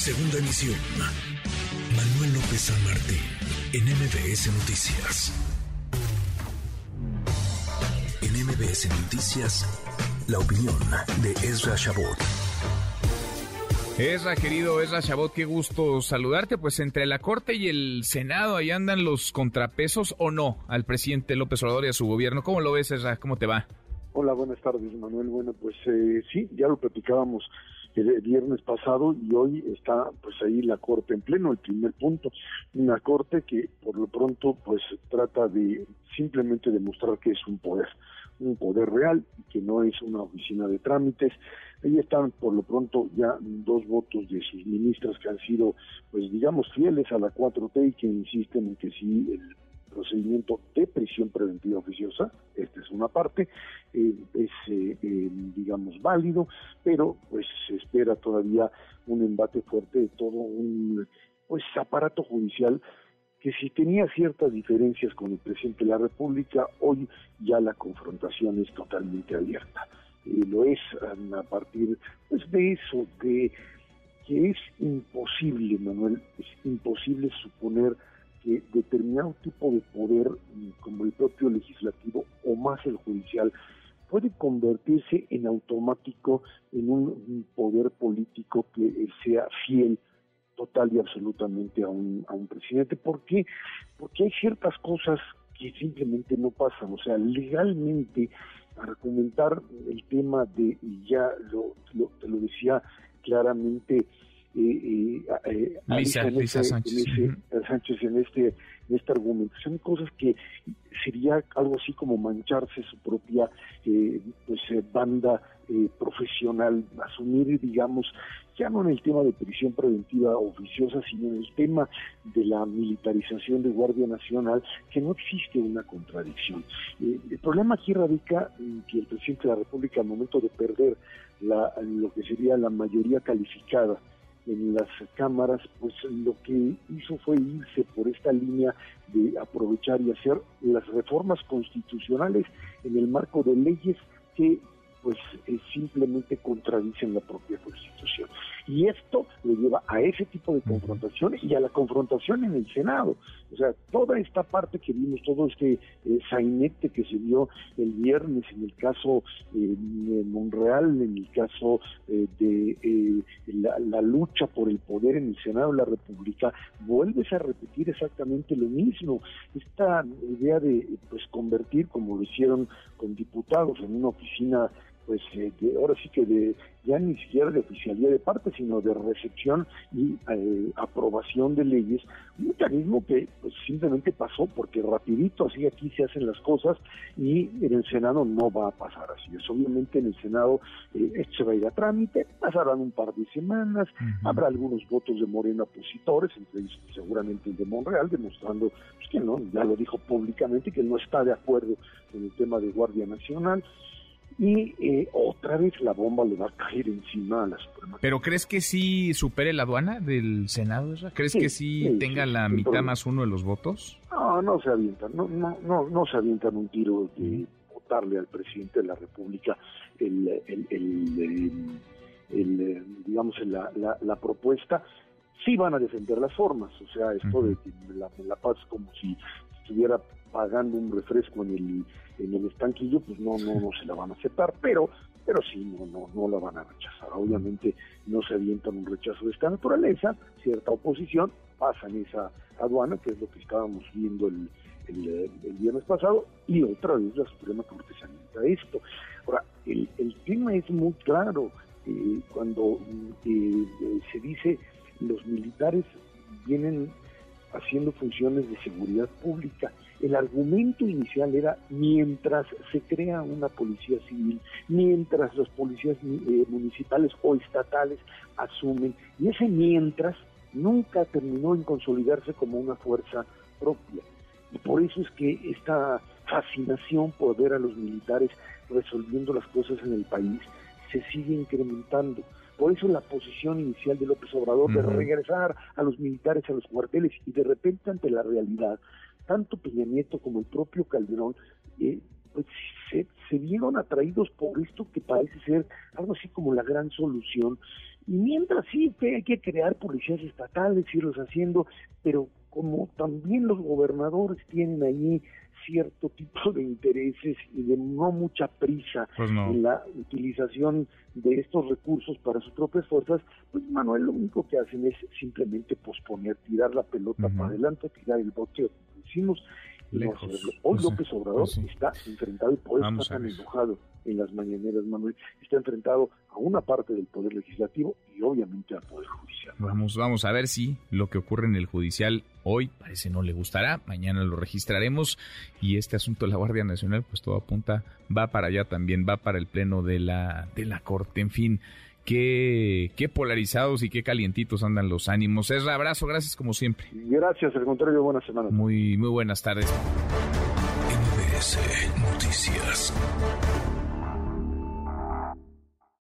Segunda emisión. Manuel López San Martín, en MBS Noticias. En MBS Noticias, la opinión de Ezra Shabot. Ezra, querido Ezra Shabot, qué gusto saludarte. Pues entre la Corte y el Senado, ahí andan los contrapesos o no al presidente López Obrador y a su gobierno. ¿Cómo lo ves, Ezra? ¿Cómo te va? Hola, buenas tardes, Manuel. Bueno, pues eh, sí, ya lo platicábamos el viernes pasado y hoy está pues ahí la corte en pleno el primer punto. Una corte que por lo pronto pues trata de simplemente demostrar que es un poder un poder real y que no es una oficina de trámites. Ahí están por lo pronto ya dos votos de sus ministras que han sido pues digamos fieles a la 4T y que insisten en que sí procedimiento de prisión preventiva oficiosa, esta es una parte, eh, es, eh, eh, digamos, válido, pero pues se espera todavía un embate fuerte de todo un pues aparato judicial que si tenía ciertas diferencias con el presidente de la República, hoy ya la confrontación es totalmente abierta. lo es a partir pues, de eso, de que es imposible, Manuel, es imposible suponer que determinado tipo de poder, mm, como el propio legislativo o más el judicial, puede convertirse en automático en un poder político que sea fiel total y absolutamente a un, a un presidente. ¿Por qué? Porque hay ciertas cosas que simplemente no pasan. O sea, legalmente, para comentar el tema de, y ya lo, lo, te lo decía claramente eh, eh, Lisa, Lisa Sánchez. En Sánchez en este en esta argumentación cosas que sería algo así como mancharse su propia eh, pues eh, banda eh, profesional asumir digamos ya no en el tema de prisión preventiva oficiosa sino en el tema de la militarización de Guardia Nacional que no existe una contradicción el problema aquí radica en que el presidente de la República al momento de perder la, lo que sería la mayoría calificada en las cámaras, pues lo que hizo fue irse por esta línea de aprovechar y hacer las reformas constitucionales en el marco de leyes que pues eh, simplemente contradicen la propia constitución. Y esto le lleva a ese tipo de confrontación y a la confrontación en el Senado. O sea, toda esta parte que vimos, todo este eh, sainete que se dio el viernes en el caso eh, de Monreal, en el caso eh, de eh, la, la, lucha por el poder en el Senado de la República, vuelves a repetir exactamente lo mismo. Esta idea de pues convertir, como lo hicieron con diputados, en una oficina pues eh, ahora sí que de ya ni siquiera de oficialía de parte, sino de recepción y eh, aprobación de leyes, un mecanismo que pues, simplemente pasó porque rapidito así aquí se hacen las cosas y en el Senado no va a pasar así. Es obviamente en el Senado eh, esto se va a ir a trámite, pasarán un par de semanas, habrá algunos votos de Morena opositores, entre ellos seguramente el de Monreal, demostrando pues, que no, ya lo dijo públicamente, que no está de acuerdo con el tema de Guardia Nacional y eh, otra vez la bomba le va a caer encima a la Suprema. ¿Pero crees que sí supere la aduana del Senado? ¿Crees que sí, tenga la mitad más uno de los votos? No, no se avientan, no, no, no, no se avientan un tiro de votarle al presidente de la República el, el, el, digamos, la, la, la propuesta sí van a defender las formas, o sea, esto de la, la paz como si estuviera pagando un refresco en el, en el estanquillo, pues no, no, no se la van a aceptar, pero, pero sí, no, no, no la van a rechazar. Obviamente no se avientan un rechazo de esta naturaleza, cierta oposición pasa en esa aduana, que es lo que estábamos viendo el, el, viernes pasado, y otra vez la Suprema Corte se esto. Ahora, el, el tema es muy claro, eh, cuando eh, se dice los militares vienen haciendo funciones de seguridad pública. El argumento inicial era mientras se crea una policía civil, mientras los policías eh, municipales o estatales asumen, y ese mientras nunca terminó en consolidarse como una fuerza propia. Y por eso es que esta fascinación por ver a los militares resolviendo las cosas en el país se sigue incrementando. Por eso la posición inicial de López Obrador de regresar a los militares a los cuarteles y de repente ante la realidad, tanto Peña Nieto como el propio Calderón eh, pues se, vieron atraídos por esto que parece ser algo así como la gran solución. Y mientras sí hay que crear policías estatales, irlos haciendo, pero como también los gobernadores tienen ahí cierto tipo de intereses y de no mucha prisa pues en la utilización de estos recursos para sus propias fuerzas, pues Manuel lo único que hacen es simplemente posponer, tirar la pelota para adelante, tirar el bote, decimos, Lejos. Hoy Pues, López Obrador pues sí. está enfrentado y por eso Vamos está tan enojado en las mañaneras, Manuel. Está enfrentado a una parte del Poder Legislativo y obviamente al Poder Judicial. Vamos, vamos a ver si lo que ocurre en el judicial hoy parece no le gustará. Mañana lo registraremos y este asunto de la Guardia Nacional, pues todo apunta, va para allá también, va para el pleno de la, de la Corte. En fin, qué, qué polarizados y qué calientitos andan los ánimos. Es abrazo, gracias como siempre. Gracias, al contrario, buenas semanas. Muy, muy buenas tardes. MBS Noticias.